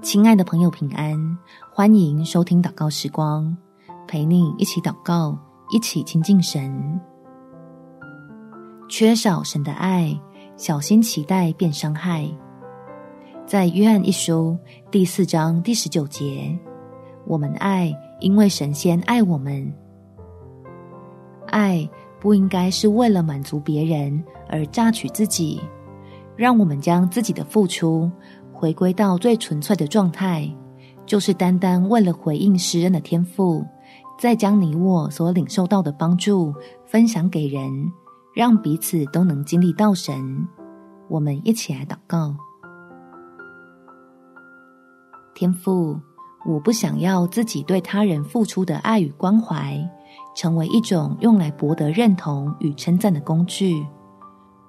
亲爱的朋友，平安！欢迎收听祷告时光，陪你一起祷告，一起亲近神。缺少神的爱，小心期待变伤害。在约翰一书第四章第十九节，我们爱，因为神仙爱我们。爱不应该是为了满足别人而榨取自己，让我们将自己的付出。回归到最纯粹的状态，就是单单为了回应施恩的天赋，再将你我所领受到的帮助分享给人，让彼此都能经历到神。我们一起来祷告：天赋，我不想要自己对他人付出的爱与关怀，成为一种用来博得认同与称赞的工具，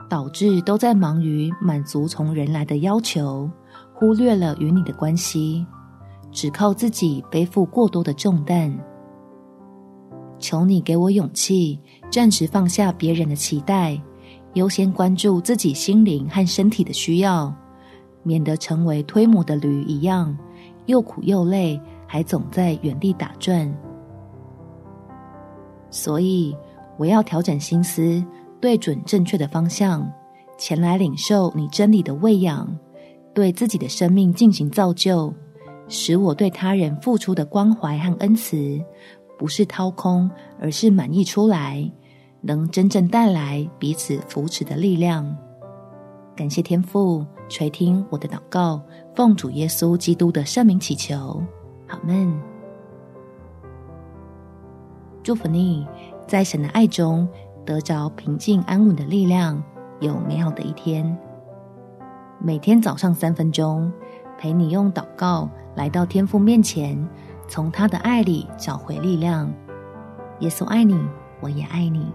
导致都在忙于满足从人来的要求。忽略了与你的关系，只靠自己背负过多的重担。求你给我勇气，暂时放下别人的期待，优先关注自己心灵和身体的需要，免得成为推磨的驴一样，又苦又累，还总在原地打转。所以，我要调整心思，对准正确的方向，前来领受你真理的喂养。对自己的生命进行造就，使我对他人付出的关怀和恩慈，不是掏空，而是满溢出来，能真正带来彼此扶持的力量。感谢天父垂听我的祷告，奉主耶稣基督的圣名祈求，阿们。祝福你，在神的爱中得着平静安稳的力量，有美好的一天。每天早上三分钟，陪你用祷告来到天父面前，从他的爱里找回力量。耶稣爱你，我也爱你。